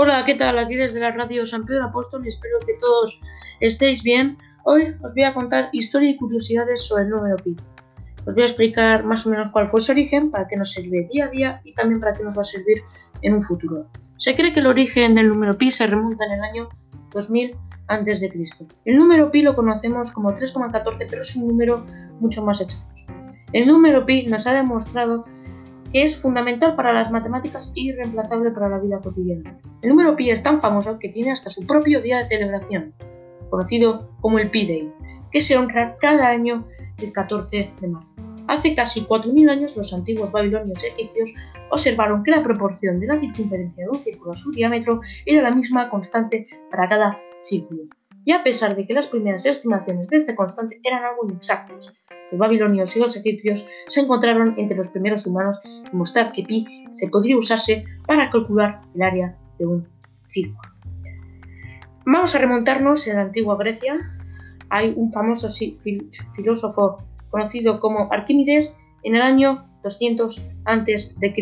Hola, ¿qué tal? Aquí desde la radio San Pedro Apóstol y espero que todos estéis bien. Hoy os voy a contar historia y curiosidades sobre el número pi. Os voy a explicar más o menos cuál fue su origen, para qué nos sirve día a día y también para qué nos va a servir en un futuro. Se cree que el origen del número pi se remonta en el año 2000 a.C. El número pi lo conocemos como 3,14, pero es un número mucho más extenso. El número pi nos ha demostrado que es fundamental para las matemáticas y irreemplazable para la vida cotidiana. El número pi es tan famoso que tiene hasta su propio día de celebración, conocido como el Pi Day, que se honra cada año el 14 de marzo. Hace casi 4.000 años los antiguos babilonios egipcios observaron que la proporción de la circunferencia de un círculo a su diámetro era la misma constante para cada círculo. Y a pesar de que las primeras estimaciones de este constante eran algo inexactas, los babilonios y los egipcios se encontraron entre los primeros humanos en mostrar que pi se podría usarse para calcular el área de un círculo. Vamos a remontarnos en la antigua Grecia. Hay un famoso filósofo conocido como Arquímedes en el año 200 a.C.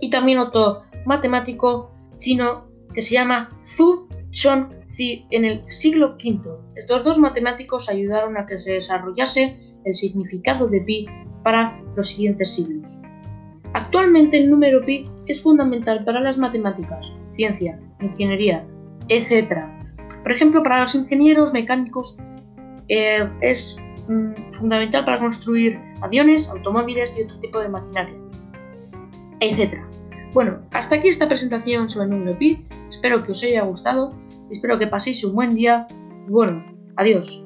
Y también otro matemático chino que se llama Zhu Chonzi en el siglo V. Estos dos matemáticos ayudaron a que se desarrollase el significado de pi para los siguientes siglos. Actualmente el número pi es fundamental para las matemáticas, ciencia, ingeniería, etc. Por ejemplo, para los ingenieros mecánicos eh, es mm, fundamental para construir aviones, automóviles y otro tipo de maquinaria, etc. Bueno, hasta aquí esta presentación sobre el número pi. Espero que os haya gustado, espero que paséis un buen día. Bueno, adiós.